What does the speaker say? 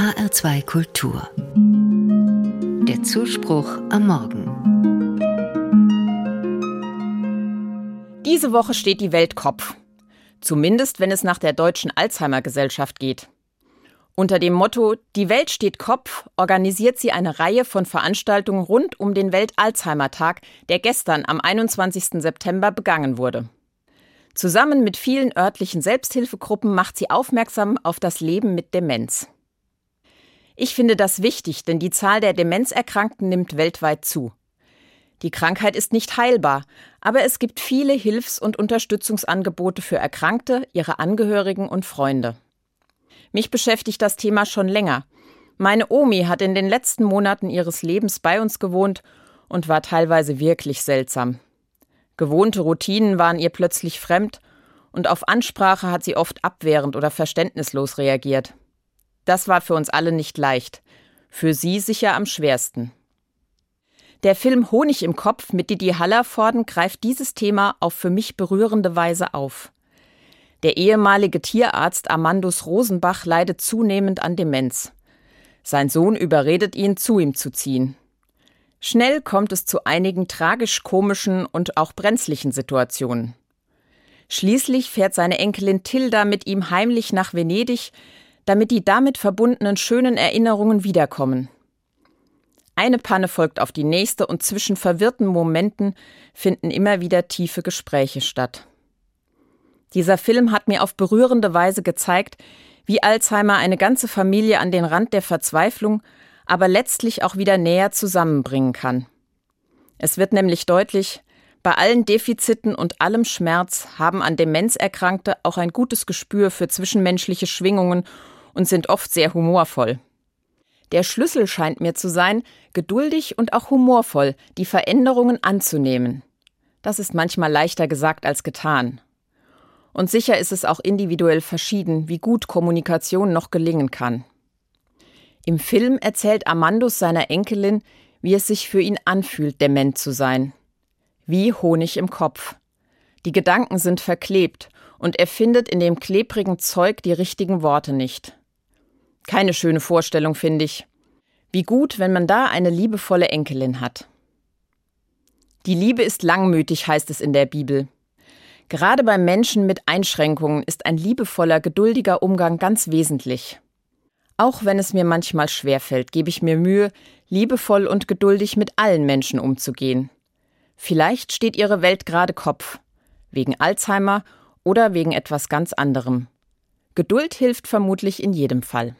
HR2 Kultur. Der Zuspruch am Morgen. Diese Woche steht die Welt Kopf. Zumindest, wenn es nach der Deutschen Alzheimer Gesellschaft geht. Unter dem Motto Die Welt steht Kopf organisiert sie eine Reihe von Veranstaltungen rund um den Welt-Alzheimer-Tag, der gestern am 21. September begangen wurde. Zusammen mit vielen örtlichen Selbsthilfegruppen macht sie aufmerksam auf das Leben mit Demenz. Ich finde das wichtig, denn die Zahl der Demenzerkrankten nimmt weltweit zu. Die Krankheit ist nicht heilbar, aber es gibt viele Hilfs- und Unterstützungsangebote für Erkrankte, ihre Angehörigen und Freunde. Mich beschäftigt das Thema schon länger. Meine Omi hat in den letzten Monaten ihres Lebens bei uns gewohnt und war teilweise wirklich seltsam. Gewohnte Routinen waren ihr plötzlich fremd und auf Ansprache hat sie oft abwehrend oder verständnislos reagiert. Das war für uns alle nicht leicht. Für sie sicher am schwersten. Der Film Honig im Kopf mit Didi Hallervorden greift dieses Thema auf für mich berührende Weise auf. Der ehemalige Tierarzt Amandus Rosenbach leidet zunehmend an Demenz. Sein Sohn überredet ihn, zu ihm zu ziehen. Schnell kommt es zu einigen tragisch-komischen und auch brenzlichen Situationen. Schließlich fährt seine Enkelin Tilda mit ihm heimlich nach Venedig, damit die damit verbundenen schönen Erinnerungen wiederkommen. Eine Panne folgt auf die nächste und zwischen verwirrten Momenten finden immer wieder tiefe Gespräche statt. Dieser Film hat mir auf berührende Weise gezeigt, wie Alzheimer eine ganze Familie an den Rand der Verzweiflung, aber letztlich auch wieder näher zusammenbringen kann. Es wird nämlich deutlich, bei allen Defiziten und allem Schmerz haben an Demenz Erkrankte auch ein gutes Gespür für zwischenmenschliche Schwingungen und sind oft sehr humorvoll. Der Schlüssel scheint mir zu sein, geduldig und auch humorvoll die Veränderungen anzunehmen. Das ist manchmal leichter gesagt als getan. Und sicher ist es auch individuell verschieden, wie gut Kommunikation noch gelingen kann. Im Film erzählt Amandus seiner Enkelin, wie es sich für ihn anfühlt, dement zu sein. Wie Honig im Kopf. Die Gedanken sind verklebt und er findet in dem klebrigen Zeug die richtigen Worte nicht. Keine schöne Vorstellung, finde ich. Wie gut, wenn man da eine liebevolle Enkelin hat. Die Liebe ist langmütig, heißt es in der Bibel. Gerade bei Menschen mit Einschränkungen ist ein liebevoller, geduldiger Umgang ganz wesentlich. Auch wenn es mir manchmal schwerfällt, gebe ich mir Mühe, liebevoll und geduldig mit allen Menschen umzugehen. Vielleicht steht ihre Welt gerade Kopf, wegen Alzheimer oder wegen etwas ganz anderem. Geduld hilft vermutlich in jedem Fall.